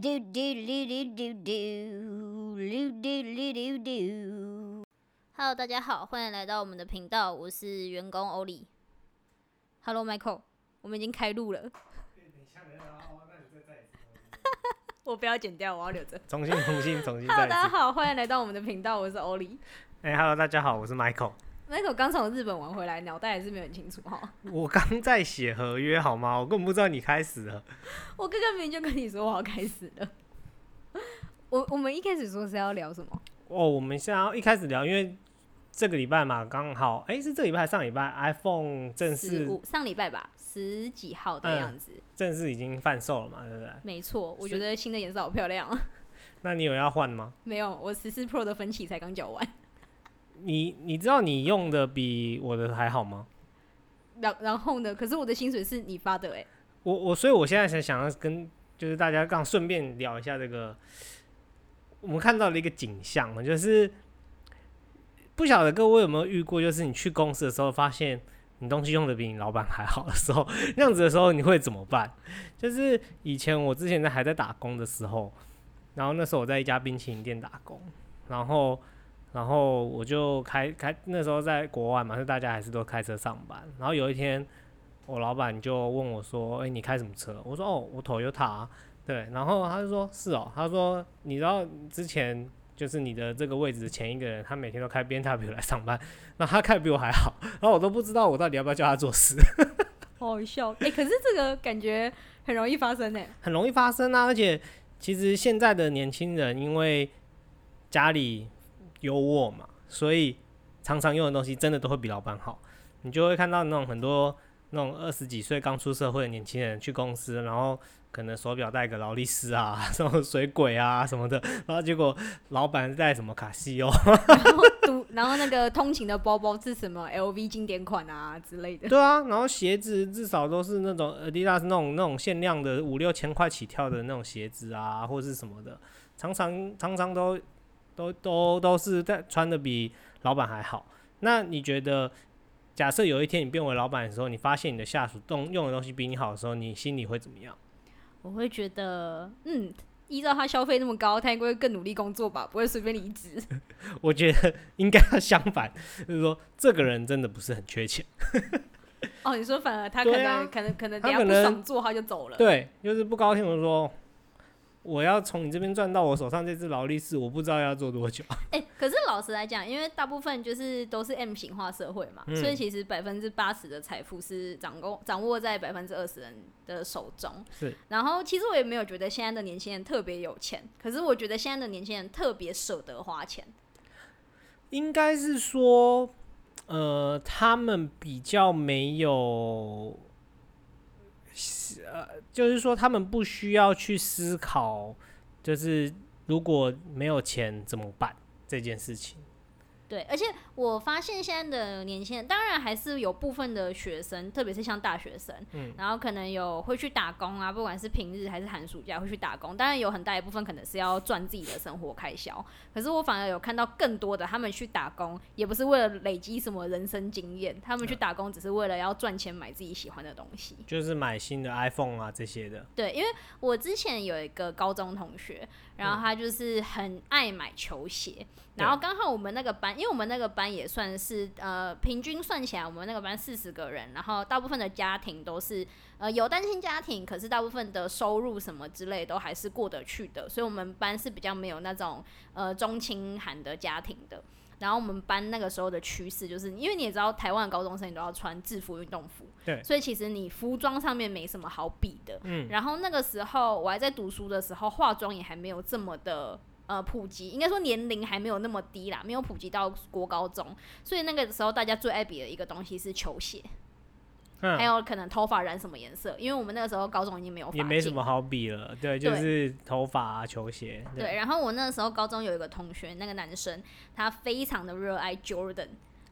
嘟嘟嘟嘟嘟嘟嘟嘟嘟嘟嘟 hello 大家好欢迎来到我们的频道我是员工欧李 hello michael 我们已经开录了哈哈哈我不要剪掉我要留着重新重新重新 Hello，大家好欢迎来到我们的频道我是欧李诶 hello 大家好我是 michael Michael 刚从日本玩回来，脑袋还是没有很清楚哈。我刚在写合约，好吗？我根本不知道你开始了。我刚刚明明就跟你说我要开始了。我我们一开始说是要聊什么？哦，我们现在要一开始聊，因为这个礼拜嘛，刚好，哎、是这个礼拜还是上礼拜，iPhone 正十式五上礼拜吧，十几号的嗯样子。正式已经贩售了嘛，对不对？没错，我觉得新的颜色好漂亮。那你有要换吗？没有，我十四 Pro 的分期才刚缴完。你你知道你用的比我的还好吗？然然后呢？可是我的薪水是你发的哎、我我所以我现在想想要跟就是大家刚顺便聊一下这个，我们看到了一个景象，就是不晓得各位有没有遇过，就是你去公司的时候，发现你东西用的比你老板还好的时候，那样子的时候你会怎么办？就是以前我之前在还在打工的时候，然后那时候我在一家冰淇淋店打工，然后然后我就开开那时候在国外嘛，是大家还是都开车上班，然后有一天。我老板就问我说：“哎、你开什么车？”我说：“哦，我 Toyota 啊。”对，然后他就说：“是哦。”他说：“你知道之前就是你的这个位置的前一个人，他每天都开 B N W 来上班，那他开比我还好，然后我都不知道我到底要不要叫他做事，好好笑哎、可是这个感觉很容易发生哎、很容易发生啊。而且其实现在的年轻人因为家里有我嘛，所以常常用的东西真的都会比老板好。你就会看到那种很多那种二十几岁刚出社会的年轻人去公司，然后可能手表戴个劳力士啊，什么水鬼啊什么的，然后结果老板戴什么卡西欧，然后读，然后那个通勤的包包是什么 LV 经典款啊之类的。对啊，然后鞋子至少都是那种 Adidas 那种那种限量的五六千块起跳的那种鞋子啊，或是什么的，常常常常都都都都是在穿的比老板还好。那你觉得，假设有一天你变为老板的时候，你发现你的下属动用的东西比你好的时候，你心里会怎么样？我会觉得，嗯，依照他消费那么高，他应该会更努力工作吧，不会随便离职。我觉得应该要相反，就是说这个人真的不是很缺钱，哦，你说反而他可能、啊可能可能等下不做他就走了。对，就是不高兴的说。我要从你这边赚到我手上这只劳力士，我不知道要做多久。哎、可是老实来讲，因为大部分就是都是 M 型化社会嘛，嗯所以其实百分之八十的财富是掌握掌握在百分之二十人的手中。是，然后其实我也没有觉得现在的年轻人特别有钱，可是我觉得现在的年轻人特别舍得花钱。应该是说，呃，他们比较没有，呃，就是说他们不需要去思考，就是如果没有钱怎么办这件事情。对，而且我发现现在的年轻人，当然还是有部分的学生，特别是像大学生，嗯然后可能有会去打工啊，不管是平日还是寒暑假会去打工，当然有很大一部分可能是要赚自己的生活开销。可是我反而有看到更多的，他们去打工也不是为了累积什么人生经验，他们去打工只是为了要赚钱买自己喜欢的东西。就是买新的 iPhone 啊这些的，对，因为我之前有一个高中同学，然后他就是很爱买球鞋，然后刚好我们那个班，因为我们那个班也算是呃平均算起来，我们那个班四十个人，然后大部分的家庭都是呃有单亲家庭，可是大部分的收入什么之类都还是过得去的，所以我们班是比较没有那种呃中青寒的家庭的。然后我们班那个时候的趋势就是，因为你也知道，台湾的高中生你都要穿制服运动服，对。所以其实你服装上面没什么好比的。嗯，然后那个时候我还在读书的时候，化妆也还没有这么的呃普及，应该说年龄还没有那么低啦，没有普及到国高中，所以那个时候大家最爱比的一个东西是球鞋，还嗯，有可能头发染什么颜色，因为我们那个时候高中已经没有也没什么好比了，对，就是头发啊、球鞋，对，然后我那个时候高中有一个同学，那个男生他非常的热爱 Jordan。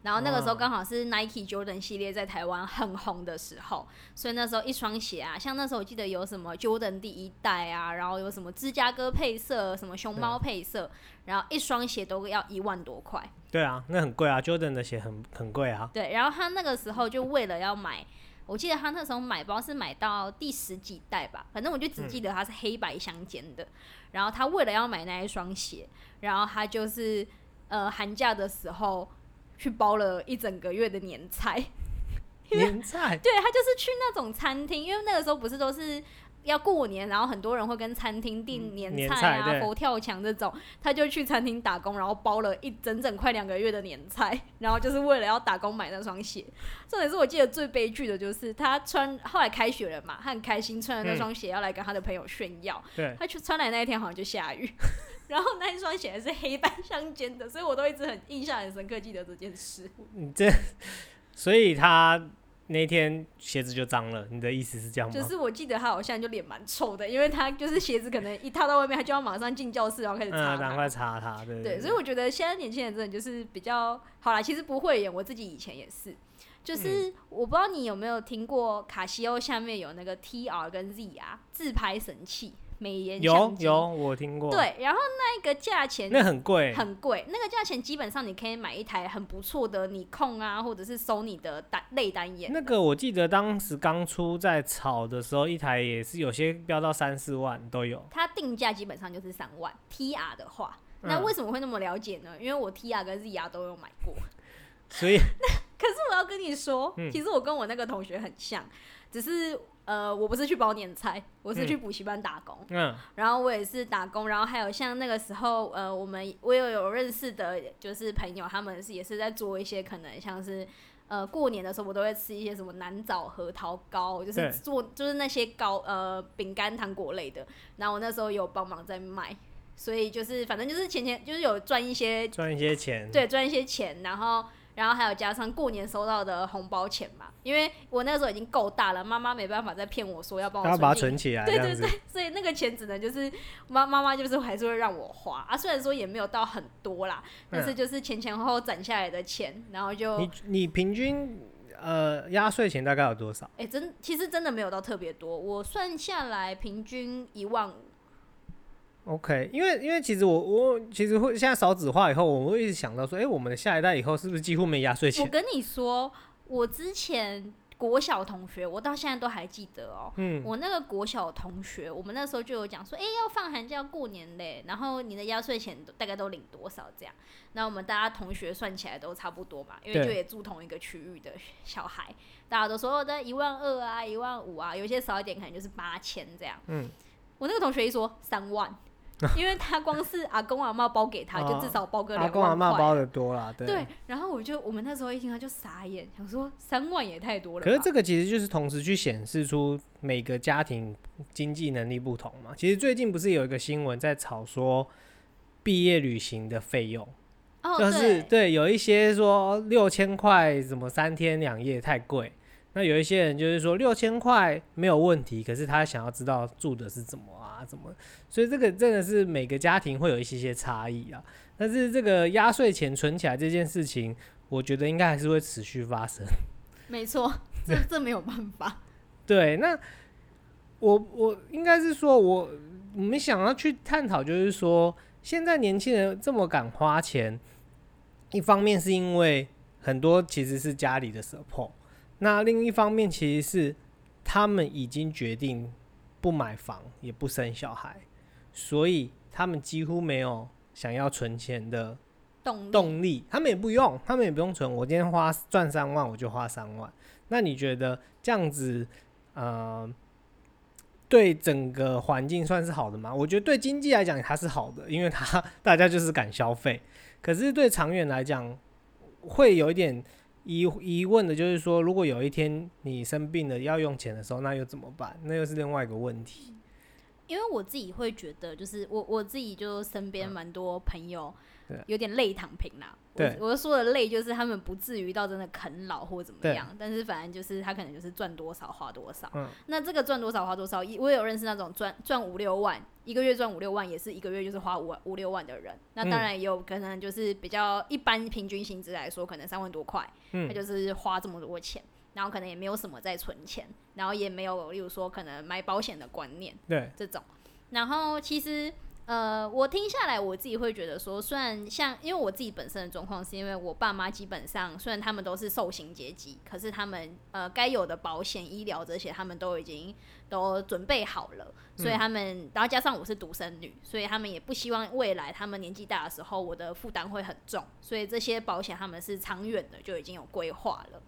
然后那个时候哦刚好是 Nike Jordan 系列在台湾很红的时候，所以那时候一双鞋啊，像那时候我记得有什么 Jordan 第一代啊，然后有什么芝加哥配色、什么熊猫配色，然后一双鞋都要一万多块。对啊，那很贵啊，Jordan 的鞋很很贵啊，对，然后他那个时候就为了要买我记得他那时候买包是买到第十几代吧，反正我就只记得它是黑白相间的。然后他为了要买那一双鞋，然后他就是呃寒假的时候去包了一整个月的年菜。年菜，对他就是去那种餐厅，因为那个时候不是都是要过年，然后很多人会跟餐厅订年菜啊、对佛跳墙这种，他就去餐厅打工，然后包了一整整快两个月的年菜，然后就是为了要打工买那双鞋。重点是我记得最悲剧的就是他穿，后来开学了嘛，他很开心穿了那双鞋要来跟他的朋友炫耀，对，他去穿来那一天好像就下雨，然后那一双鞋是黑白相间的，所以我都一直很印象很深刻，记得这件事。你这，所以他那天鞋子就脏了。你的意思是这样吗？就是我记得他好像就脸蛮臭的，因为他就是鞋子可能一踏到外面，他就要马上进教室，然后开始擦。赶快擦它，对对，所以我觉得现在年轻人真的就是比较好啦。其实不会演，我自己以前也是，嗯就是我不知道你有没有听过卡西欧下面有那个 TR 跟 ZR 自拍神器美颜有有，我听过。，对，然后那个价钱那很贵。很贵，那个价钱基本上你可以买一台很不错的你控啊，或者是 Sony 的单类单眼。那个我记得当时刚出在炒的时候，一台也是有些飙到三四万都有。它定价基本上就是三万，TR 的话，那嗯为什么会那么了解呢？因为我 TR 跟 ZR 都有买过。所以 那可是我要跟你说，嗯其实我跟我那个同学很像，只是呃，我不是去包年菜，我是去补习班打工。嗯，然后我也是打工，然后还有像那个时候，呃，我们我也有认识的，就是朋友，他们是也是在做一些可能像是。呃，过年的时候我都会吃一些什么南枣核桃糕，就是做就是那些糕呃饼干糖果类的。然后我那时候有帮忙在卖，所以就是反正就是钱钱就是有赚一些赚一些钱。对，赚一些钱，然后然后还有加上过年收到的红包钱嘛，因为我那时候已经够大了，妈妈没办法再骗我说要帮我要把它存起来。对对对，所以那个钱只能就是妈妈妈就是还是会让我花啊，虽然说也没有到很多啦，但是就是前前后后攒下来的钱，然后就你你平均呃压岁钱大概有多少？哎、真其实真的没有到特别多，我算下来平均一万五。OK，因为因为其实我我其实会现在少子化以后，我会一直想到说，哎、我们的下一代以后是不是几乎没压岁钱？我跟你说，我之前国小同学，我到现在都还记得哦、嗯，我那个国小同学，我们那时候就有讲说，哎、要放寒假过年嘞，然后你的压岁钱都大概都领多少这样？那我们大家同学算起来都差不多嘛，因为就也住同一个区域的小孩，大家都说哦在一万二啊，一万五啊，有些少一点可能就是八千这样。嗯，我那个同学一说三万，因为他光是阿公阿妈包给他，就至少包个两阿公阿万块。妈包的多啦，对。对，然后我就我们那时候一听他就傻眼，想说三万也太多了。可是这个其实就是同时去显示出每个家庭经济能力不同嘛。其实最近不是有一个新闻在炒说毕业旅行的费用，哦，就是对对有一些说六千块什么三天两夜太贵，那有一些人就是说六千块没有问题，可是他想要知道住的是怎么啊怎么，所以这个真的是每个家庭会有一些些差异啊。但是这个压岁钱存起来这件事情，我觉得应该还是会持续发生。没错，这这没有办法。对，那我我应该是说我我们想要去探讨，就是说现在年轻人这么敢花钱，一方面是因为很多其实是家里的 support，那另一方面其实是他们已经决定不买房也不生小孩，所以他们几乎没有想要存钱的动力动力，他们也不用，他们也不用存。我今天花赚三万，我就花三万。那你觉得这样子，呃，对整个环境算是好的吗？我觉得对经济来讲它是好的，因为它 大家就是敢消费。可是对长远来讲，会有一点疑疑问的，就是说，如果有一天你生病了要用钱的时候，那又怎么办？那又是另外一个问题。因为我自己会觉得，就是我我自己就身边蛮多朋友对有点累躺平啦。对我我说的累就是他们不至于到真的啃老或怎么样，但是反正就是他可能就是赚多少花多少。嗯那这个赚多少花多少，一我有认识那种赚赚五六万，一个月赚五六万，也是一个月就是花五万五六万的人。那当嗯然也有可能就是比较一般平均薪资来说，可能三万多块，嗯他就是花这么多钱。然后可能也没有什么在存钱，然后也没有，例如说可能买保险的观念，对，这种。然后其实呃，我听下来，我自己会觉得说，虽然像，因为我自己本身的状况，是因为我爸妈基本上虽然他们都是受刑阶级，可是他们呃该有的保险、医疗这些，他们都已经都准备好了，所以他们，然后加上我是独生女，所以他们也不希望未来他们年纪大的时候，我的负担会很重，所以这些保险他们是长远的就已经有规划了。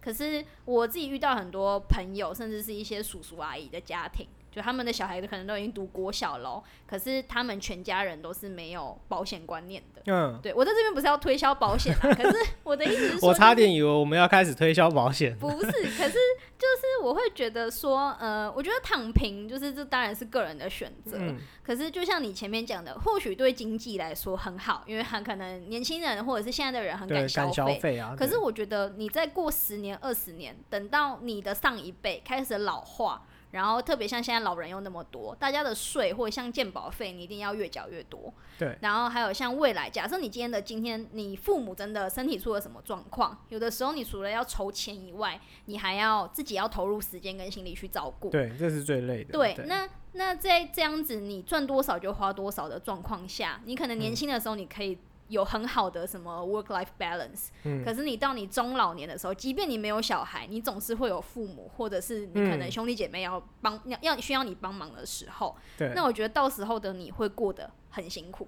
可是我自己遇到很多朋友，甚至是一些叔叔阿姨的家庭。就他们的小孩子可能都已经读国小了，可是他们全家人都是没有保险观念的。嗯，对我在这边不是要推销保险，可是我的意思是说，我差点以为我们要开始推销保险。不是，可是就是我会觉得说，呃，我觉得躺平就是这当然是个人的选择。嗯。可是就像你前面讲的，或许对经济来说很好，因为很可能年轻人或者是现在的人很敢消费啊。可是我觉得你再过十年、二十年，等到你的上一辈开始老化。然后特别像现在老人又那么多，大家的税或者像健保费，你一定要越缴越多。对。然后还有像未来，假设你今天的今天，你父母真的身体出了什么状况，有的时候你除了要筹钱以外，你还要自己要投入时间跟心力去照顾。对，这是最累的。对，那那在这样子你赚多少就花多少的状况下，你可能年轻的时候你可以。有很好的什么 work life balance，可是你到你中老年的时候，即便你没有小孩，你总是会有父母，或者是你可能兄弟姐妹要帮要要需要你帮忙的时候，那我觉得到时候的你会过得很辛苦。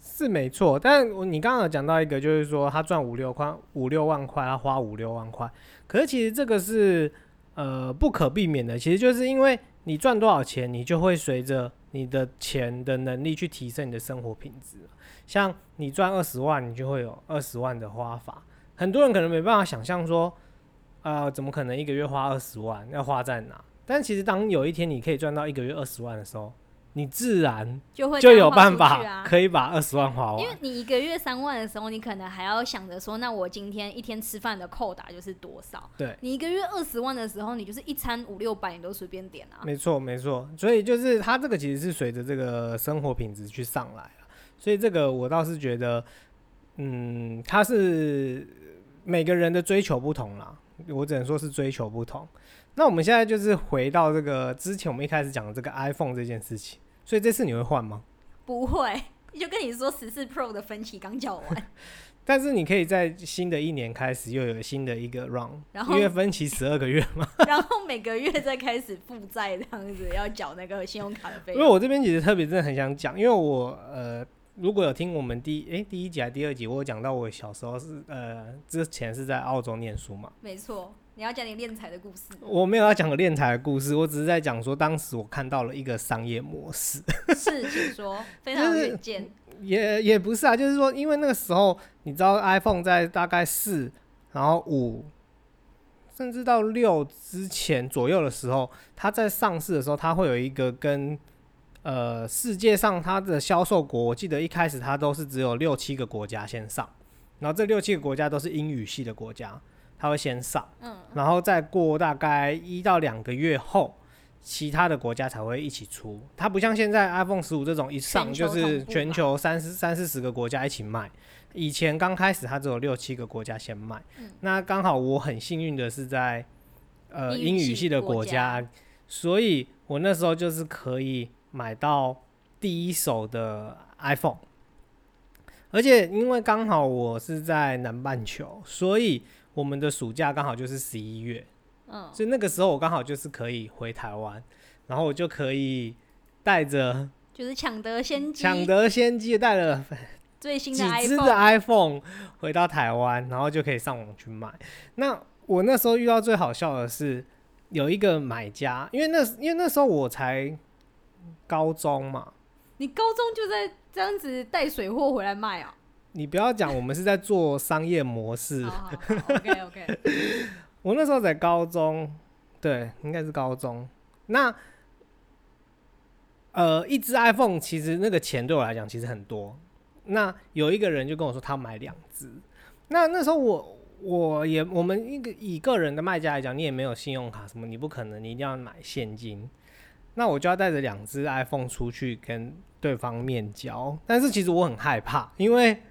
是没错，但你刚刚讲到一个，就是说他赚五六块五六万块，他花五六万块，可是其实这个是呃不可避免的，其实就是因为你赚多少钱，你就会随着你的钱的能力去提升你的生活品质。像你赚二十万，你就会有二十万的花法。很多人可能没办法想象说，呃，怎么可能一个月花二十万？要花在哪？但其实当有一天你可以赚到一个月二十万的时候，你自然就会就有办法 可以把二十万花完。因为你一个月三万的时候，你可能还要想着说，那我今天一天吃饭的扣打就是多少？对，你一个月二十万的时候，你就是一餐五六百，你都随便点啊。没错，没错。所以就是它这个其实是随着这个生活品质去上来。所以这个我倒是觉得，嗯，他是每个人的追求不同啦，我只能说是追求不同。那我们现在就是回到这个之前我们一开始讲的这个 iPhone 这件事情，所以这次你会换吗？不会，就跟你说十四 Pro 的分期刚缴完，但是你可以在新的一年开始又有新的一个 run，因为分期十二个月嘛，然后每个月再开始负债这样子要缴那个信用卡的费用。因为我这边其实特别真的很想讲，因为我呃。如果有听我们第诶第一集还是第二集，我有讲到我小时候是呃之前是在澳洲念书嘛？没错，你要讲你练财的故事。我没有要讲个练财的故事，我只是在讲说当时我看到了一个商业模式。是，请说，非常远见。也也不是啊，就是说，因为那个时候你知道 iPhone 在大概四，然后五，甚至到六之前左右的时候，它在上市的时候，它会有一个跟。呃，世界上它的销售国，我记得一开始它都是只有六七个国家先上，然后这六七个国家都是英语系的国家，它会先上，嗯，然后再过大概一到两个月后，其他的国家才会一起出。它不像现在 iPhone 十五这种一上就是全球三十三四十个国家一起卖，以前刚开始它只有六七个国家先卖，那刚好我很幸运的是在呃英语系的国家，所以我那时候就是可以。买到第一手的 iPhone，而且因为刚好我是在南半球，所以我们的暑假刚好就是十一月，嗯，所以那个时候我刚好就是可以回台湾，然后我就可以带着，就是抢得先机，抢得先机带了最新的几只的 iPhone 回到台湾，然后就可以上网去买。那我那时候遇到最好笑的是有一个买家，因为那因为那时候我才。高中嘛，你高中就在这样子带水货回来卖啊？你不要讲，我们是在做商业模式。OK OK。我那时候在高中，对，应该是高中。那呃，一只 iPhone 其实那个钱对我来讲其实很多。那有一个人就跟我说他买两只。那那时候我我也我们一个以个人的卖家来讲，你也没有信用卡什么，你不可能你一定要买现金。那我就要带着两只 iPhone 出去跟对方面交，但是其实我很害怕，因为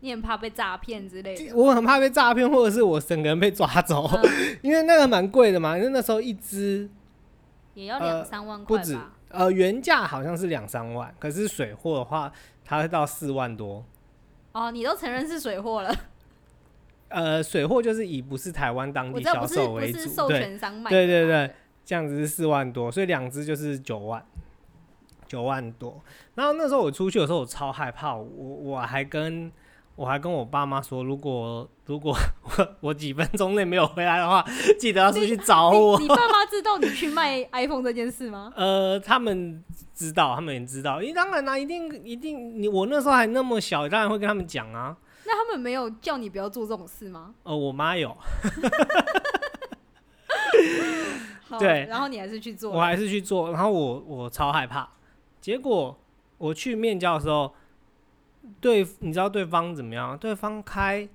你很怕被诈骗之类的。我很怕被诈骗，或者是我整个人被抓走，因为那个蛮贵的嘛，因为那时候一只也要两三万块不止，呃，原价好像是两三万，可是水货的话，它会到四万多。哦，你都承认是水货了。呃，水货就是以不是台湾当地销售为主，授权商卖。对对对，这样子是四万多，所以两只就是九万，九万多。然后那时候我出去的时候，我超害怕，我我还跟我还跟我爸妈说，如果如果 我我几分钟内没有回来的话，记得要出去找我。你爸妈知道你去卖 iPhone 这件事吗？呃，他们知道，他们也知道。因为当然啦，一定一定，你我那时候还那么小，当然会跟他们讲啊。那他们没有叫你不要做这种事吗？呃，我妈有。对，然后你还是去做，我还是去做，然后我我超害怕。结果我去面交的时候，对，你知道对方怎么样？对方开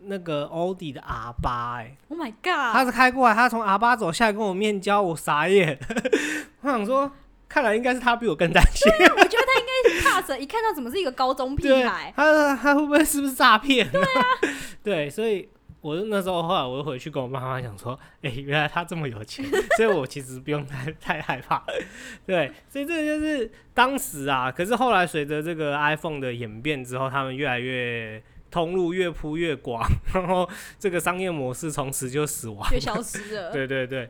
那个欧迪的 R 八，哎，Oh my god！他是开过来，他从 R 八走下来跟我面交，我傻眼。我想说。看来应该是他比我更担心。我觉得他应该是怕着，一看到怎么是一个高中屁孩，他他会不会是不是诈骗？对啊，对，所以我那时候后来我又回去跟我妈妈讲说，哎，原来他这么有钱，所以我其实不用太太害怕。对，所以这个就是当时啊，可是后来随着这个 iPhone 的演变之后，他们越来越通路越铺越广，然后这个商业模式从此就死亡，就消失了。对对对。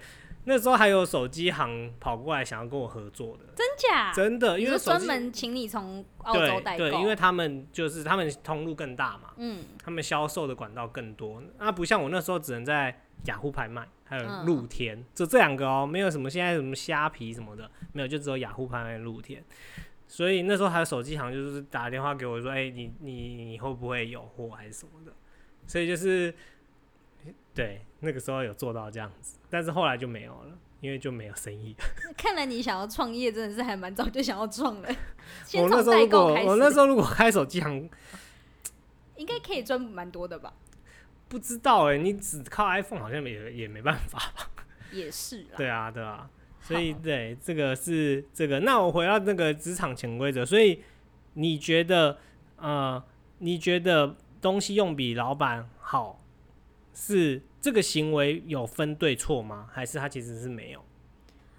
那时候还有手机行跑过来想要跟我合作的，真假？真的，因为专门请你从澳洲代购，对，因为他们就是他们通路更大嘛，嗯，他们销售的管道更多，那不像我那时候只能在雅虎拍卖，还有露天，就这两个哦，没有什么现在什么虾皮什么的，没有，就只有雅虎拍卖、露天。所以那时候还有手机行，就是打电话给我说，哎，你你你会不会有货还是什么的？所以就是。对，那个时候有做到这样子，但是后来就没有了，因为就没有生意。看来你想要创业，真的是还蛮早就想要创了。我那时候如果我那时候如果开手机行，应该可以赚蛮多的吧？不知道哎，你只靠 iPhone 好像也也没办法吧？也是。对啊，对啊，所以对这个是这个。那我回到那个职场潜规则，所以你觉得呃，你觉得东西用比老板好是？这个行为有分对错吗？还是他其实是没有？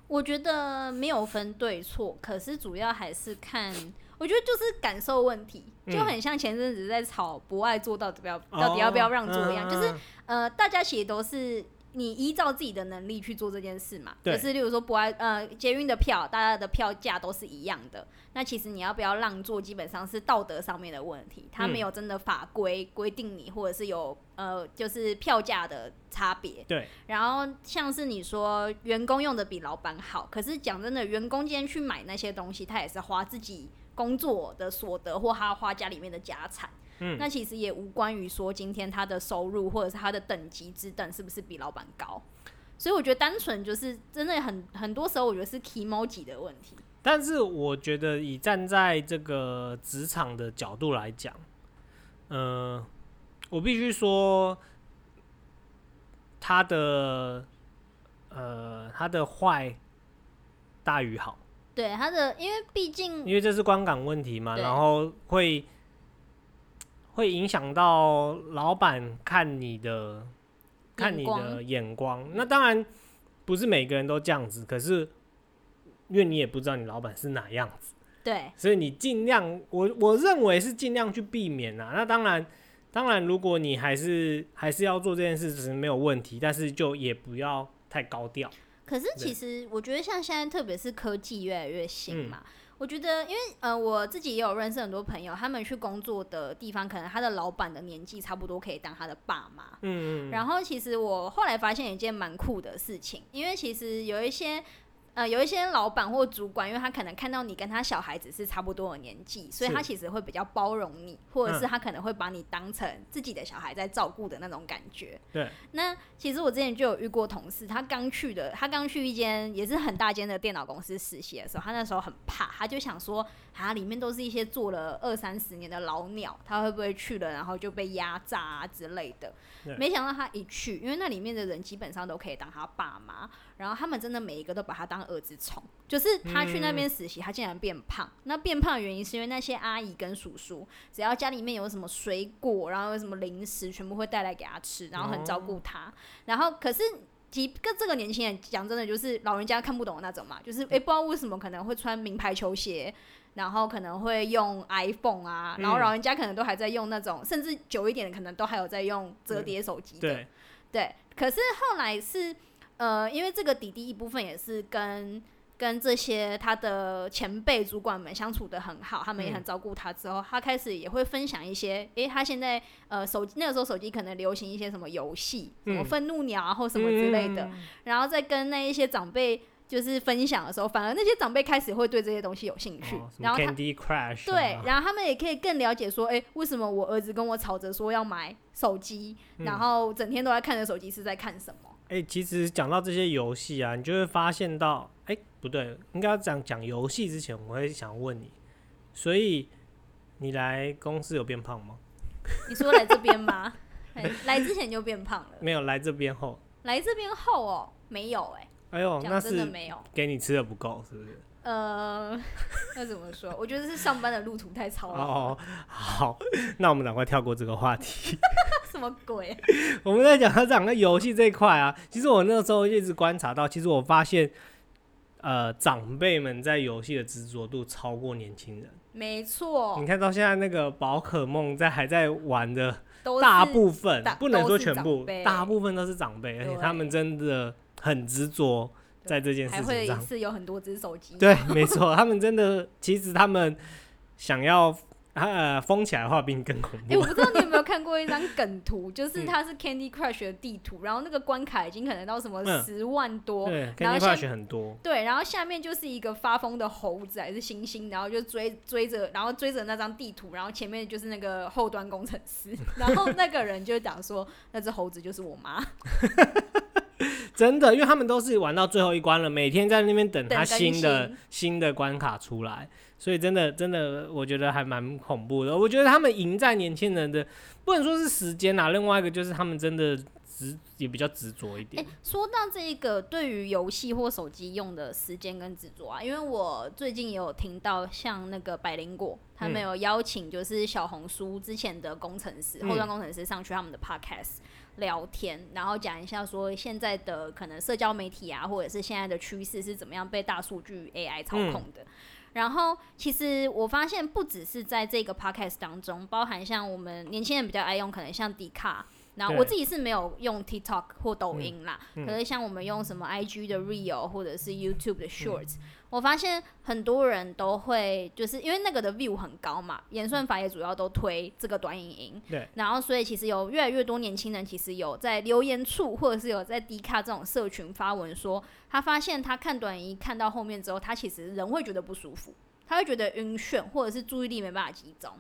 我觉得没有分对错，可是主要还是看，我觉得就是感受问题，就很像前阵子在吵不爱做到底要到底要不要让座一样，就是呃，大家其实都是。你依照自己的能力去做这件事嘛？可是例如说不爱呃捷运的票，大家的票价都是一样的。那其实你要不要让座，基本上是道德上面的问题。它没有真的法规规定你，或者是有呃就是票价的差别。对。然后像是你说员工用的比老板好，可是讲真的，员工今天去买那些东西，他也是花自己工作的所得，或他花家里面的家产。嗯那其实也无关于说今天他的收入或者是他的等级之等是不是比老板高，所以我觉得单纯就是真的很很多时候我觉得是 emoji 的问题。但是我觉得以站在这个职场的角度来讲，呃，我必须说他的呃他的坏大于好。对他的，因为毕竟因为这是观感问题嘛，然后会。会影响到老板看你的看你的眼光。那当然不是每个人都这样子，可是因为你也不知道你老板是哪样子，对，所以你尽量，我我认为是尽量去避免啊。那当然，当然，如果你还是还是要做这件事，只是没有问题，但是就也不要太高调。可是其实我觉得，像现在特别是科技越来越新嘛。我觉得，因为呃，我自己也有认识很多朋友，他们去工作的地方，可能他的老板的年纪差不多可以当他的爸妈。嗯嗯。然后，其实我后来发现一件蛮酷的事情，因为其实有一些。呃，有一些老板或主管，因为他可能看到你跟他小孩子是差不多的年纪，所以他其实会比较包容你，或者是他可能会把你当成自己的小孩在照顾的那种感觉。对。那其实我之前就有遇过同事，他刚去的，他刚去一间也是很大间的电脑公司实习的时候，他那时候很怕，他就想说，啊，里面都是一些做了二三十年的老鸟，他会不会去了然后就被压榨啊之类的？没想到他一去，因为那里面的人基本上都可以当他爸妈。然后他们真的每一个都把他当儿子宠，就是他去那边实习，他竟然变胖。那变胖的原因是因为那些阿姨跟叔叔，只要家里面有什么水果，然后有什么零食，全部会带来给他吃，然后很照顾他。然后可是几个这个年轻人讲真的就是老人家看不懂的那种嘛，就是诶、不知道为什么可能会穿名牌球鞋，然后可能会用 iPhone 啊，然后嗯老人家可能都还在用那种，甚至久一点的可能都还有在用折叠手机的。对，对，可是后来是呃，因为这个弟弟一部分也是跟跟这些他的前辈主管们相处的很好，他们也很嗯照顾他。之后，他开始也会分享一些，诶、他现在呃手机那个时候手机可能流行一些什么游戏，什么嗯愤怒鸟啊或什么之类的，嗯然后再跟那一些长辈。就是分享的时候，反而那些长辈开始会对这些东西有兴趣，哦然后他 Candy Crush，对啊，然后他们也可以更了解说，诶，为什么我儿子跟我吵着说要买手机，嗯然后整天都在看着手机是在看什么？哎、其实讲到这些游戏啊，你就会发现到，哎、不对，应该要讲讲游戏之前，我会想问你，所以你来公司有变胖吗？你说来这边吗？来来之前就变胖了，没有，来这边后，来这边后哦，没有哎、哎呦，那讲真的是没有。给你吃的不够，是不是？呃，那怎么说？我觉得是上班的路途太操劳了，哦，好，那我们赶快跳过这个话题。什么鬼？我们在讲他讲个游戏这一块啊，其实我那时候一直观察到，其实我发现，呃，长辈们在游戏的执着度超过年轻人。没错你，看到现在那个宝可梦在还在玩的大部分大，不能说全部，大部分都是长辈，而且他们真的很执着在这件事还会一情上。次有很多只手机。对，没错，他们真的，其实他们想要呃封起来的话，比你更恐哎、我。不知道你有没有看过一张梗图，就是嗯它是 Candy Crush 的地图，然后那个关卡已经可能到什么嗯十万多，对，Candy Crush 很多，对，然后下面就是一个发疯的猴子还是猩猩，然后就追追着，然后追着那张地图，然后前面就是那个后端工程师，然后那个人就讲说，那只猴子就是我妈，真的，因为他们都是玩到最后一关了，每天在那边等他新的新新的关卡出来，所以真的真的，我觉得还蛮恐怖的。我觉得他们赢在年轻人的，不能说是时间啊，另外一个就是他们真的执也比较执着一哎、点。说到这个对于游戏或手机用的时间跟执着啊，因为我最近也有听到像那个百灵果，他们嗯有邀请就是小红书之前的工程师、后端嗯工程师上去他们的 podcast 聊天，然后讲一下说现在的可能社交媒体啊，或者是现在的趋势是怎么样被大数据 AI 操控的。然后，其实我发现不只是在这个 podcast 当中，包含像我们年轻人比较爱用，可能像迪卡，然后对我自己是没有用 TikTok 或抖音啦，嗯可是像我们用什么 IG 的 Real 或者是 YouTube 嗯的 Shorts，、我发现很多人都会就是因为那个的 view 很高嘛，演算法也主要都推这个短影音，对，然后所以其实有越来越多年轻人其实有在留言处或者是有在 D 卡这种社群发文说，他发现他看短影音看到后面之后，他其实人会觉得不舒服，他会觉得晕眩或者是注意力没办法集中。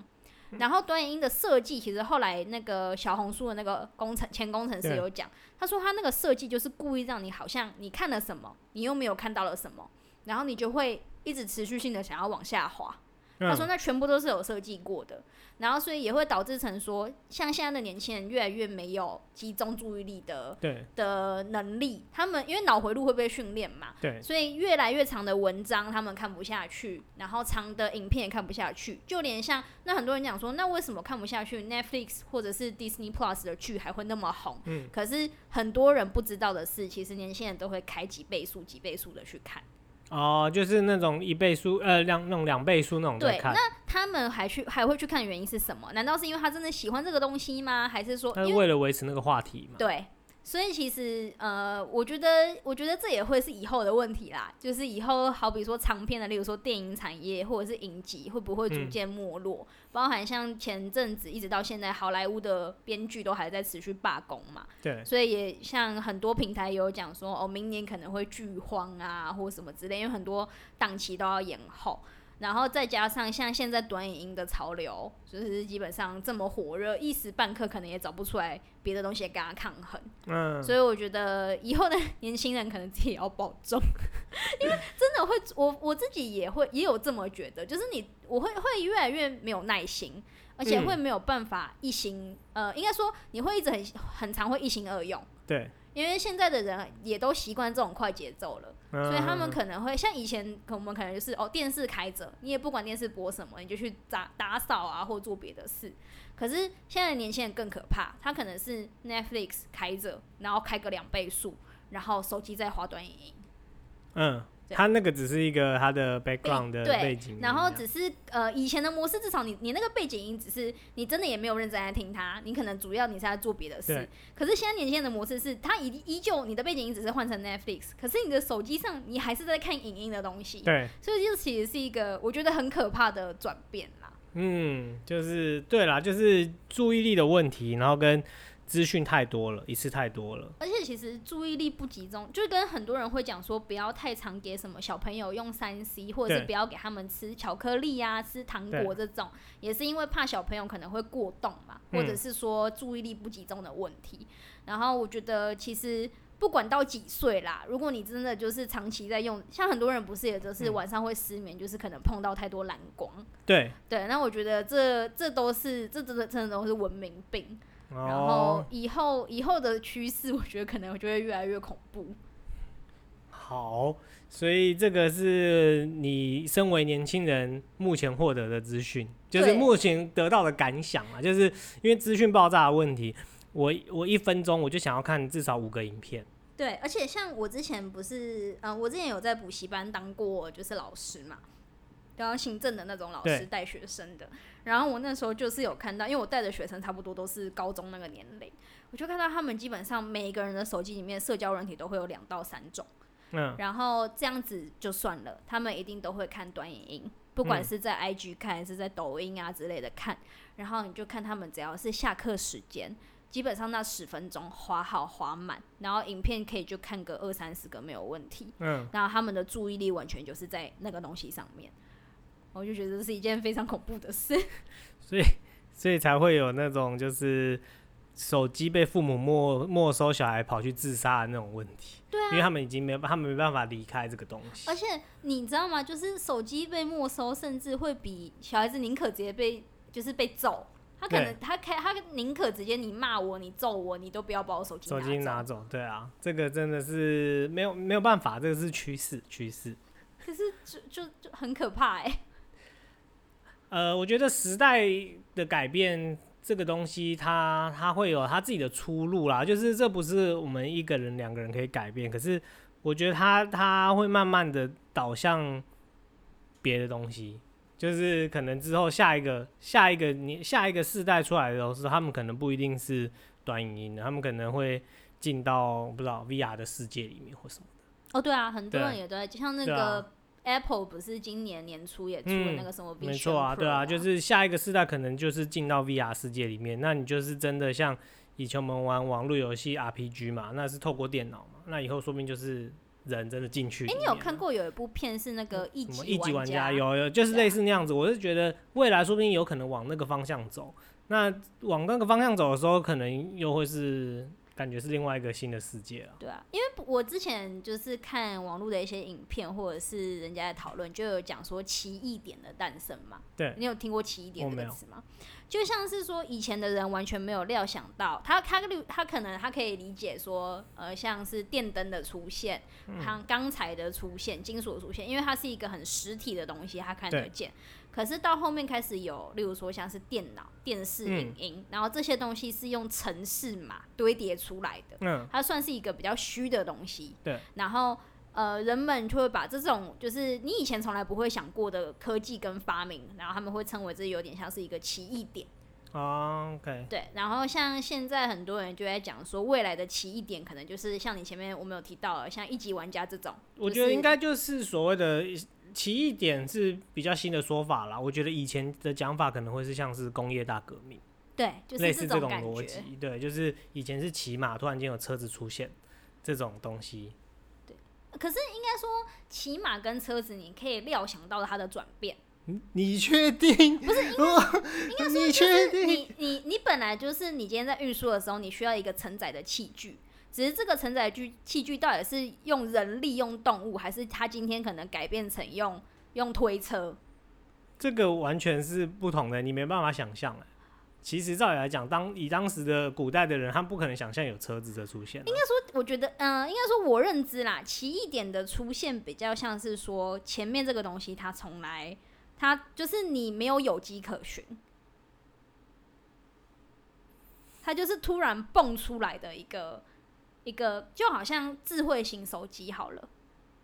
然后短影音的设计，其实后来那个小红书的那个工程前工程师有讲，他说他那个设计就是故意让你好像你看了什么，你又没有看到了什么，然后你就会一直持续性的想要往下滑。他说嗯，那全部都是有设计过的，然后所以也会导致成说，像现在的年轻人越来越没有集中注意力的的能力，他们因为脑回路会被训练嘛，对，所以越来越长的文章他们看不下去，然后长的影片也看不下去，就连像那很多人讲说，那为什么看不下去 Netflix 或者是 Disney Plus 的剧还会那么红？嗯可是很多人不知道的是，其实年轻人都会开几倍速、几倍速的去看。哦，就是那种一倍速，呃，两那种两倍速那种对，看，那他们还去还会去看原因是什么？难道是因为他真的喜欢这个东西吗？还是说他是为为了维持那个话题嘛。对？所以其实呃，我觉得我觉得这也会是以后的问题啦。就是以后好比说长片的，例如说电影产业或者是影集，会不会逐嗯渐没落？包含像前阵子一直到现在，好莱坞的编剧都还在持续罢工嘛。对，所以也像很多平台也有讲说，哦，明年可能会剧荒啊，或什么之类，因为很多档期都要延后。然后再加上像现在短影音的潮流，就是基本上这么火热，一时半刻可能也找不出来别的东西跟它抗衡。嗯，所以我觉得以后的 年轻人可能自己也要保重，因为真的会，我我自己也会也有这么觉得，就是你我会会越来越没有耐心，而且嗯会没有办法一心，呃，应该说你会一直很很常会一心二用。对，因为现在的人也都习惯这种快节奏了，所以他们嗯可能会像以前，可我们可能就是哦电视开着，你也不管电视播什么，你就去打打扫啊或做别的事。可是现在的年轻人更可怕，他可能是 Netflix 开着，然后开个两倍速，然后手机在滑短影音。嗯，对它那个只是一个它的 background 的背景音，然后只是呃以前的模式，至少你你那个背景音只是你真的也没有认真在听它，你可能主要你是在做别的事对。可是现在年轻人的模式是，它依依旧你的背景音只是换成 Netflix，可是你的手机上你还是在看影音的东西。对，所以这其实是一个我觉得很可怕的转变啦。嗯，就是对啦，就是注意力的问题，然后跟资讯太多了，一次太多了，而且其实注意力不集中，就跟很多人会讲说，不要太常给什么小朋友用三 C，或者是不要给他们吃巧克力啊、吃糖果这种，也是因为怕小朋友可能会过动嘛，嗯或者是说注意力不集中的问题。然后我觉得其实。不管到几岁啦，如果你真的就是长期在用，像很多人不是也就是嗯晚上会失眠，就是可能碰到太多蓝光。对，对，那我觉得这这都是这真的真的都是文明病。然后哦，以后以后的趋势，我觉得可能就会越来越恐怖。好，所以这个是你身为年轻人目前获得的资讯，就是目前得到的感想啊，就是因为资讯爆炸的问题，我我一分钟我就想要看至少五个影片，对，而且像我之前不是，嗯、我之前有在补习班当过，就是老师嘛，然后行政的那种老师带学生的。然后我那时候就是有看到，因为我带的学生差不多都是高中那个年龄，我就看到他们基本上每一个人的手机里面社交软体都会有两到三种。嗯，然后这样子就算了，他们一定都会看短影音，不管嗯是在 IG 看，还是在抖音啊之类的看。然后你就看他们只要是下课时间，基本上那十分钟划好划满，然后影片可以就看个二三十个没有问题。嗯，然后他们的注意力完全就是在那个东西上面，我就觉得这是一件非常恐怖的事。所以所以才会有那种就是手机被父母没没收，小孩跑去自杀的那种问题，对啊因为他们已经没有他们没办法离开这个东西而，且你知道吗？就是手机被没收，甚至会比小孩子宁可直接被就是被揍。他可能他开他宁可直接你骂我你揍我你都不要把我手机手机拿走。走，对啊，这个真的是没有没有办法，这个是趋势趋势。可是就就就很可怕哎、呃，我觉得时代的改变这个东西它，它会有它自己的出路啦。就是这不是我们一个人、两个人可以改变，可是我觉得它它会慢慢的导向别的东西。就是可能之后下一个下一个你下一个世代出来的时候，是他们可能不一定是短影音的，他们可能会进到不知道 VR 的世界里面或什么的。哦对啊，很多人也都在，像那个 Apple 不是今年年初也出了嗯那个什么 Vision 没错啊，对啊，就是下一个世代可能就是进到 VR 世界里面，那你就是真的像以前我们玩网络游戏 RPG 嘛，那是透过电脑嘛，那以后说不定就是人真的进去。哎、你有看？过有一部片是那个一级一级玩家？有有，就是类似那样子。我是觉得未来说不定有可能往那个方向走。那往那个方向走的时候，可能又会是感觉是另外一个新的世界了。对啊，因为我之前就是看网络的一些影片，或者是人家在讨论，就有讲说奇异点的诞生嘛。对你有听过奇异点这个词吗？就像是说以前的人完全没有料想到，他他他可能他可以理解说，呃，像是电灯的出现，嗯钢钢材的出现，金属的出现，因为它是一个很实体的东西，他看得见。可是到后面开始有，例如说像是电脑、电视、嗯影音，然后这些东西是用程式码堆叠出来的。嗯，它算是一个比较虚的东西。对。然后呃，人们就会把这种就是你以前从来不会想过的科技跟发明，然后他们会称为这有点像是一个奇异点。哦，OK，对。然后像现在很多人就在讲说，未来的奇异点可能就是像你前面我们有提到的，像一级玩家这种。就是我觉得应该就是所谓的奇异点是比较新的说法啦。我觉得以前的讲法可能会是像是工业大革命，对，就是类似这种。逻辑。对，就是以前是骑马，突然间有车子出现这种东西。对可是应该说，骑马跟车子，你可以料想到它的转变。你你确定？不是，应该 你确定？你你你本来就是你今天在运输的时候，你需要一个承载的器具，只是这个承载具器具到底是用人力、用动物，还是他今天可能改变成用用推车？这个完全是不同的，你没办法想象哎。其实照理来讲，当以当时的古代的人，他不可能想象有车子的出现啊。应该说我觉得，嗯、应该说我认知啦，奇异点的出现比较像是说前面这个东西它从来它就是你没有有机可循，它就是突然蹦出来的一个一个就好像智慧型手机好了。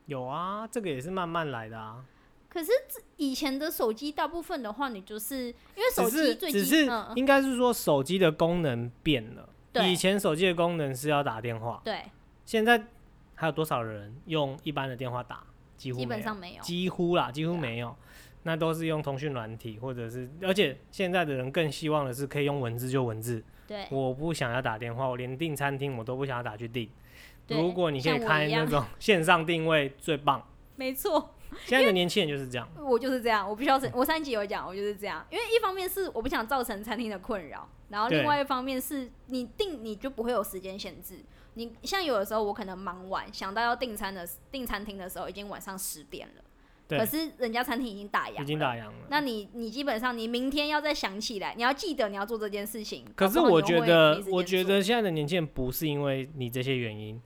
有啊，这个也是慢慢来的啊。可是以前的手机大部分的话，你就是因为手机最基只是应该是说手机的功能变了。对以前手机的功能是要打电话，对，现在还有多少人用一般的电话打？几乎基本上没有。几乎啦，几乎没有。那都是用通讯软体，或者是，而且现在的人更希望的是可以用文字就文字，对我不想要打电话，我连订餐厅我都不想要打去订。如果你可以开那种 线上定位，最棒。没错，现在的年轻人就是这样，我就是这样，我必须要承，我上一集有讲，我就是这样，因为一方面是我不想造成餐厅的困扰，然后另外一方面是你订你就不会有时间限制。你像有的时候我可能忙完，想到要订餐的订餐厅的时候，已经晚上十点了，对可是人家餐厅已经打烊，已经打烊了。那你你基本上你明天要再想起来，你要记得你要做这件事情。可是我觉得我觉得现在的年轻人不是因为你这些原因，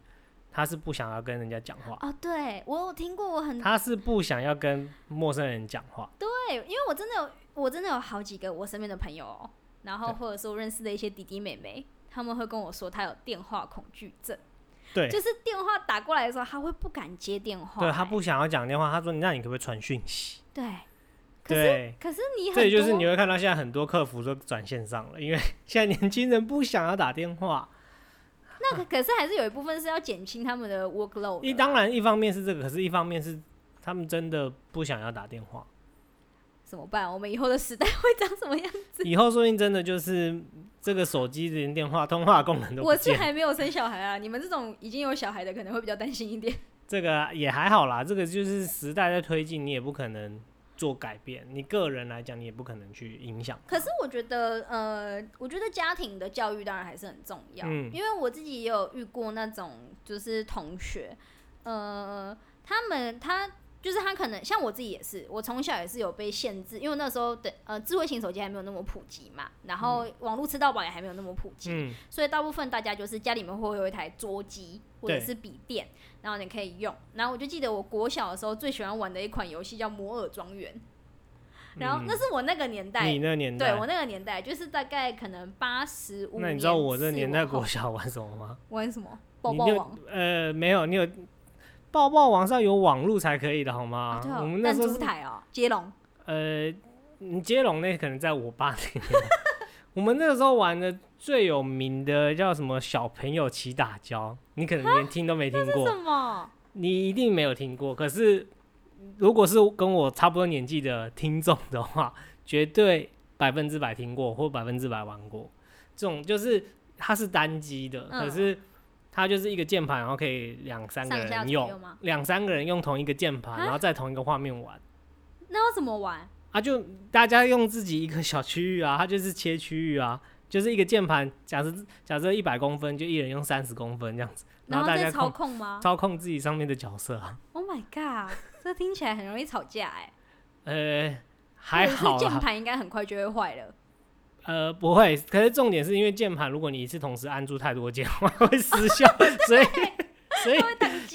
他是不想要跟人家讲话，哦，对我有听过，我很他是不想要跟陌生人讲话。对，因为我真的有，我真的有好几个我身边的朋友、哦，然后或者说认识的一些弟弟妹妹，他们会跟我说他有电话恐惧症，对，就是电话打过来的时候，他会不敢接电话、对他哎不想要讲电话，他说：“那你可不可以传讯息对，可是，可是你很这也就是你会看到现在很多客服都转线上了，因为现在年轻人不想要打电话。那可可是还是有一部分是要减轻他们的 workload。一当然一方面是这个，可是一方面是他们真的不想要打电话。怎么办？我们以后的时代会长什么样子？以后说不定真的就是这个手机连电话通话功能都不我是，还没有生小孩啊，你们这种已经有小孩的可能会比较担心一点。这个也还好啦。这个就是时代在推进，你也不可能做改变。你个人来讲，你也不可能去影响。可是我觉得，呃，我觉得家庭的教育当然还是很重要，嗯因为我自己也有遇过那种就是同学，呃，他们他就是他可能像我自己也是，我从小也是有被限制，因为那时候的呃智慧型手机还没有那么普及嘛，然后网络吃到饱也还没有那么普及，嗯，所以大部分大家就是家里面会有一台桌机或者是笔电，然后你可以用。然后我就记得我国小的时候最喜欢玩的一款游戏叫《摩尔庄园》，然后那是我那个年代，嗯你那个年代，对我那个年代就是大概可能八十五。那你知道我这年代国小玩什么吗？玩什么？抱抱王呃没有，你有抱抱网上有网路才可以的好吗？我们那时候是台哦，接龙。呃，你接龙那可能在我爸那边。我们那个时候玩的最有名的叫什么小朋友起打跤，你可能连听都没听什过，么？你一定没有听过。可是如果是跟我差不多年纪的听众的话，绝对百分之百听过或百分之百玩过。这种就是它是单机的，嗯可是它就是一个键盘，然后可以两三个人用两三个人用同一个键盘，啊然后在同一个画面玩。那要怎么玩？啊，就大家用自己一个小区域啊，它就是切区域啊，就是一个键盘，假设假设一百公分，就一人用三十公分这样子，然后大家再操控控吗操控自己上面的角色啊，？Oh my god，这听起来很容易吵架哎。呃，还好啦，键盘应该很快就会坏了。呃，不会，可是重点是因为键盘，如果你一次同时按住太多键会失效，所以 所以。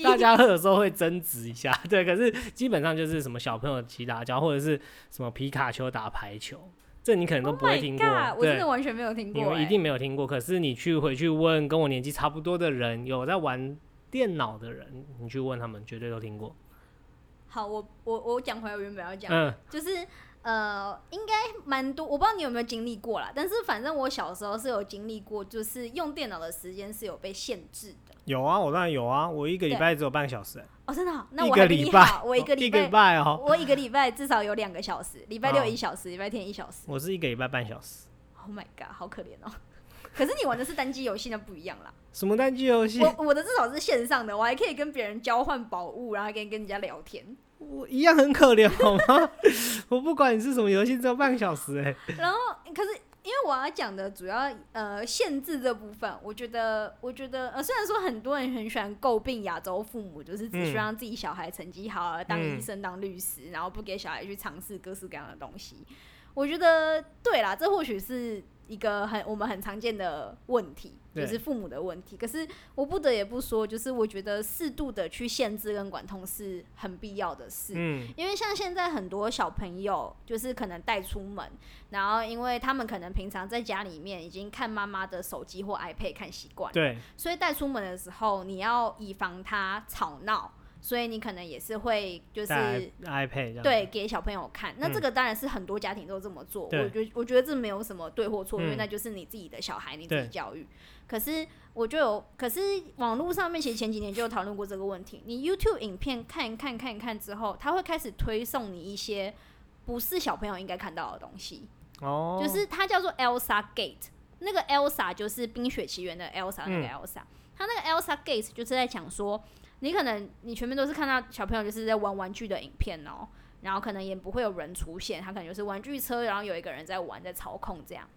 大家有时候会争执一下，对，可是基本上就是什么小朋友骑打跤，或者是什么皮卡丘打排球，这你可能都 Oh 不会听过 god，我真的完全没有听过、欸。你们一定没有听过，可是你去回去问跟我年纪差不多的人，有在玩电脑的人，你去问他们，绝对都听过。好，我我我讲回来，我原本要讲，嗯，就是呃，应该蛮多，我不知道你有没有经历过啦。但是反正我小时候是有经历过，就是用电脑的时间是有被限制的。有啊，我当然有啊，我一个礼拜只有半个小时、欸，哦，真的哦、那我还比个礼拜你好，我一个礼拜，拜哦，我一个礼拜至少有两个小时，礼拜六哦一小时，礼拜天一小时。我是一个礼拜半小时。Oh my god，好可怜哦。可是你玩的是单机游戏，那不一样啦。什么单机游戏？我我的至少是线上的，我还可以跟别人交换宝物，然后还可以跟人家聊天。我一样很可怜好吗？我不管你是什么游戏，只有半个小时哎、然后，可是因为我要讲的主要呃限制这部分，我觉得，我觉得呃，虽然说很多人很喜欢诟病亚洲父母，就是只需要让自己小孩成绩好，啊当医生、当律师，然后不给小孩去尝试各式各样的东西。我觉得对啦，这或许是一个很我们很常见的问题，就是父母的问题。可是我不得也不说，就是我觉得适度的去限制跟管控是很必要的事。嗯，因为像现在很多小朋友，就是可能带出门，然后因为他们可能平常在家里面已经看妈妈的手机或 iPad 看习惯，对，所以带出门的时候，你要以防他吵闹。所以你可能也是会就是 iPad 对给小朋友看，那这个当然是很多家庭都这么做。我觉得我觉得这没有什么对或错，因为那就是你自己的小孩，你自己教育。可是我就有，可是网络上面其实前几年就有讨论过这个问题。你 YouTube 影片看一看看一看之后，他会开始推送你一些不是小朋友应该看到的东西。哦，就是它叫做 Elsa Gate，那个 Elsa 就是《冰雪奇缘》的 Elsa 那个 Elsa，它那个 Elsa Gate 就是在讲说。你可能你全面都是看到小朋友就是在玩玩具的影片哦，然后可能也不会有人出现，他可能就是玩具车，然后有一个人在玩在操控这样。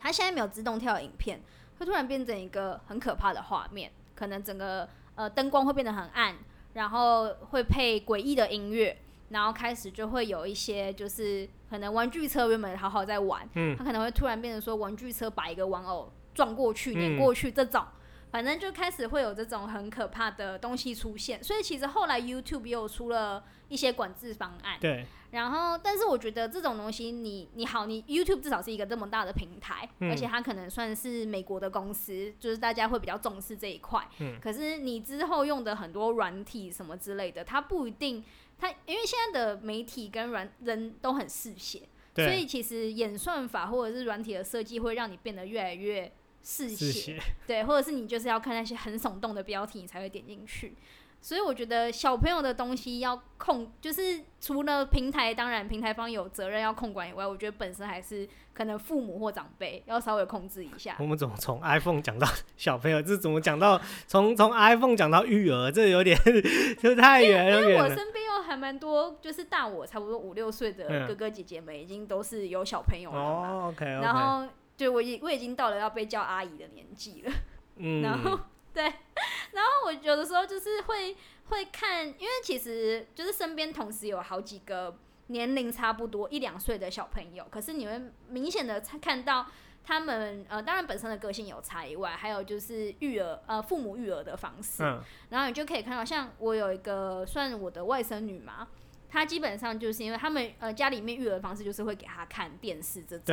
他现在没有自动跳影片，会突然变成一个很可怕的画面，可能整个呃灯光会变得很暗，然后会配诡异的音乐，然后开始就会有一些就是可能玩具车原本好好在玩，嗯，他可能会突然变成说玩具车把一个玩偶撞过去、碾过去这种。反正就开始会有这种很可怕的东西出现，所以其实后来 YouTube 又出了一些管制方案。对。然后，但是我觉得这种东西，你你好，你 YouTube 至少是一个这么大的平台，而且它可能算是美国的公司，就是大家会比较重视这一块。嗯。可是你之后用的很多软体什么之类的，它不一定，它因为现在的媒体跟软人都很嗜血，所以其实演算法或者是软体的设计会让你变得越来越。嗜血，对，或者是你就是要看那些很耸动的标题，你才会点进去。所以我觉得小朋友的东西要控，就是除了平台，当然平台方有责任要控管以外，我觉得本身还是可能父母或长辈要稍微控制一下。我们怎么从 iPhone 讲到小朋友？这怎么讲到从从 iPhone 讲到育儿？这有点 就太远了。因为我身边有还蛮多，就是大我差不多五六岁的哥哥姐姐们，已经都是有小朋友了然后。对，我已我已经到了要被叫阿姨的年纪了，嗯，然后对，然后我有的时候就是会会看，因为其实就是身边同时有好几个年龄差不多一两岁的小朋友，可是你会明显的看到他们呃，当然本身的个性有差以外，还有就是育儿呃父母育儿的方式，嗯，然后你就可以看到，像我有一个算我的外甥女嘛。她基本上就是因为他们呃家里面育儿方式就是会给她看电视这种，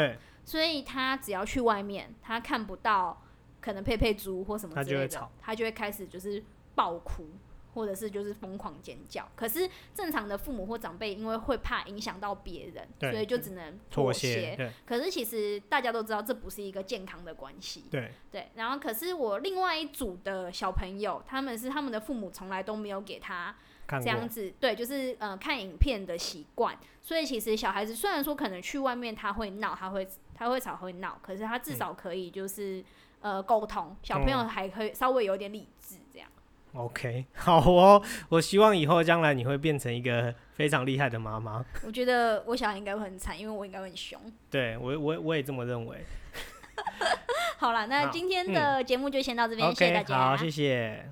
所以他只要去外面，他看不到可能佩佩猪或什么之类的，他就会开始就是爆哭，或者是就是疯狂尖叫。可是正常的父母或长辈因为会怕影响到别人，所以就只能妥协。可是其实大家都知道这不是一个健康的关系。对对，然后可是我另外一组的小朋友，他们是他们的父母从来都没有给他。这样子，对，就是呃看影片的习惯，所以其实小孩子虽然说可能去外面他会闹，他会他会吵会闹，可是他至少可以就是呃沟通，小朋友还可以稍微有点理智这样。OK，好哦，我希望以后将来你会变成一个非常厉害的妈妈。我觉得我小孩应该会很惨，因为我应该会很凶。对我我我也这么认为。好了，那今天的节目就先到这边，谢谢大家，好，谢谢。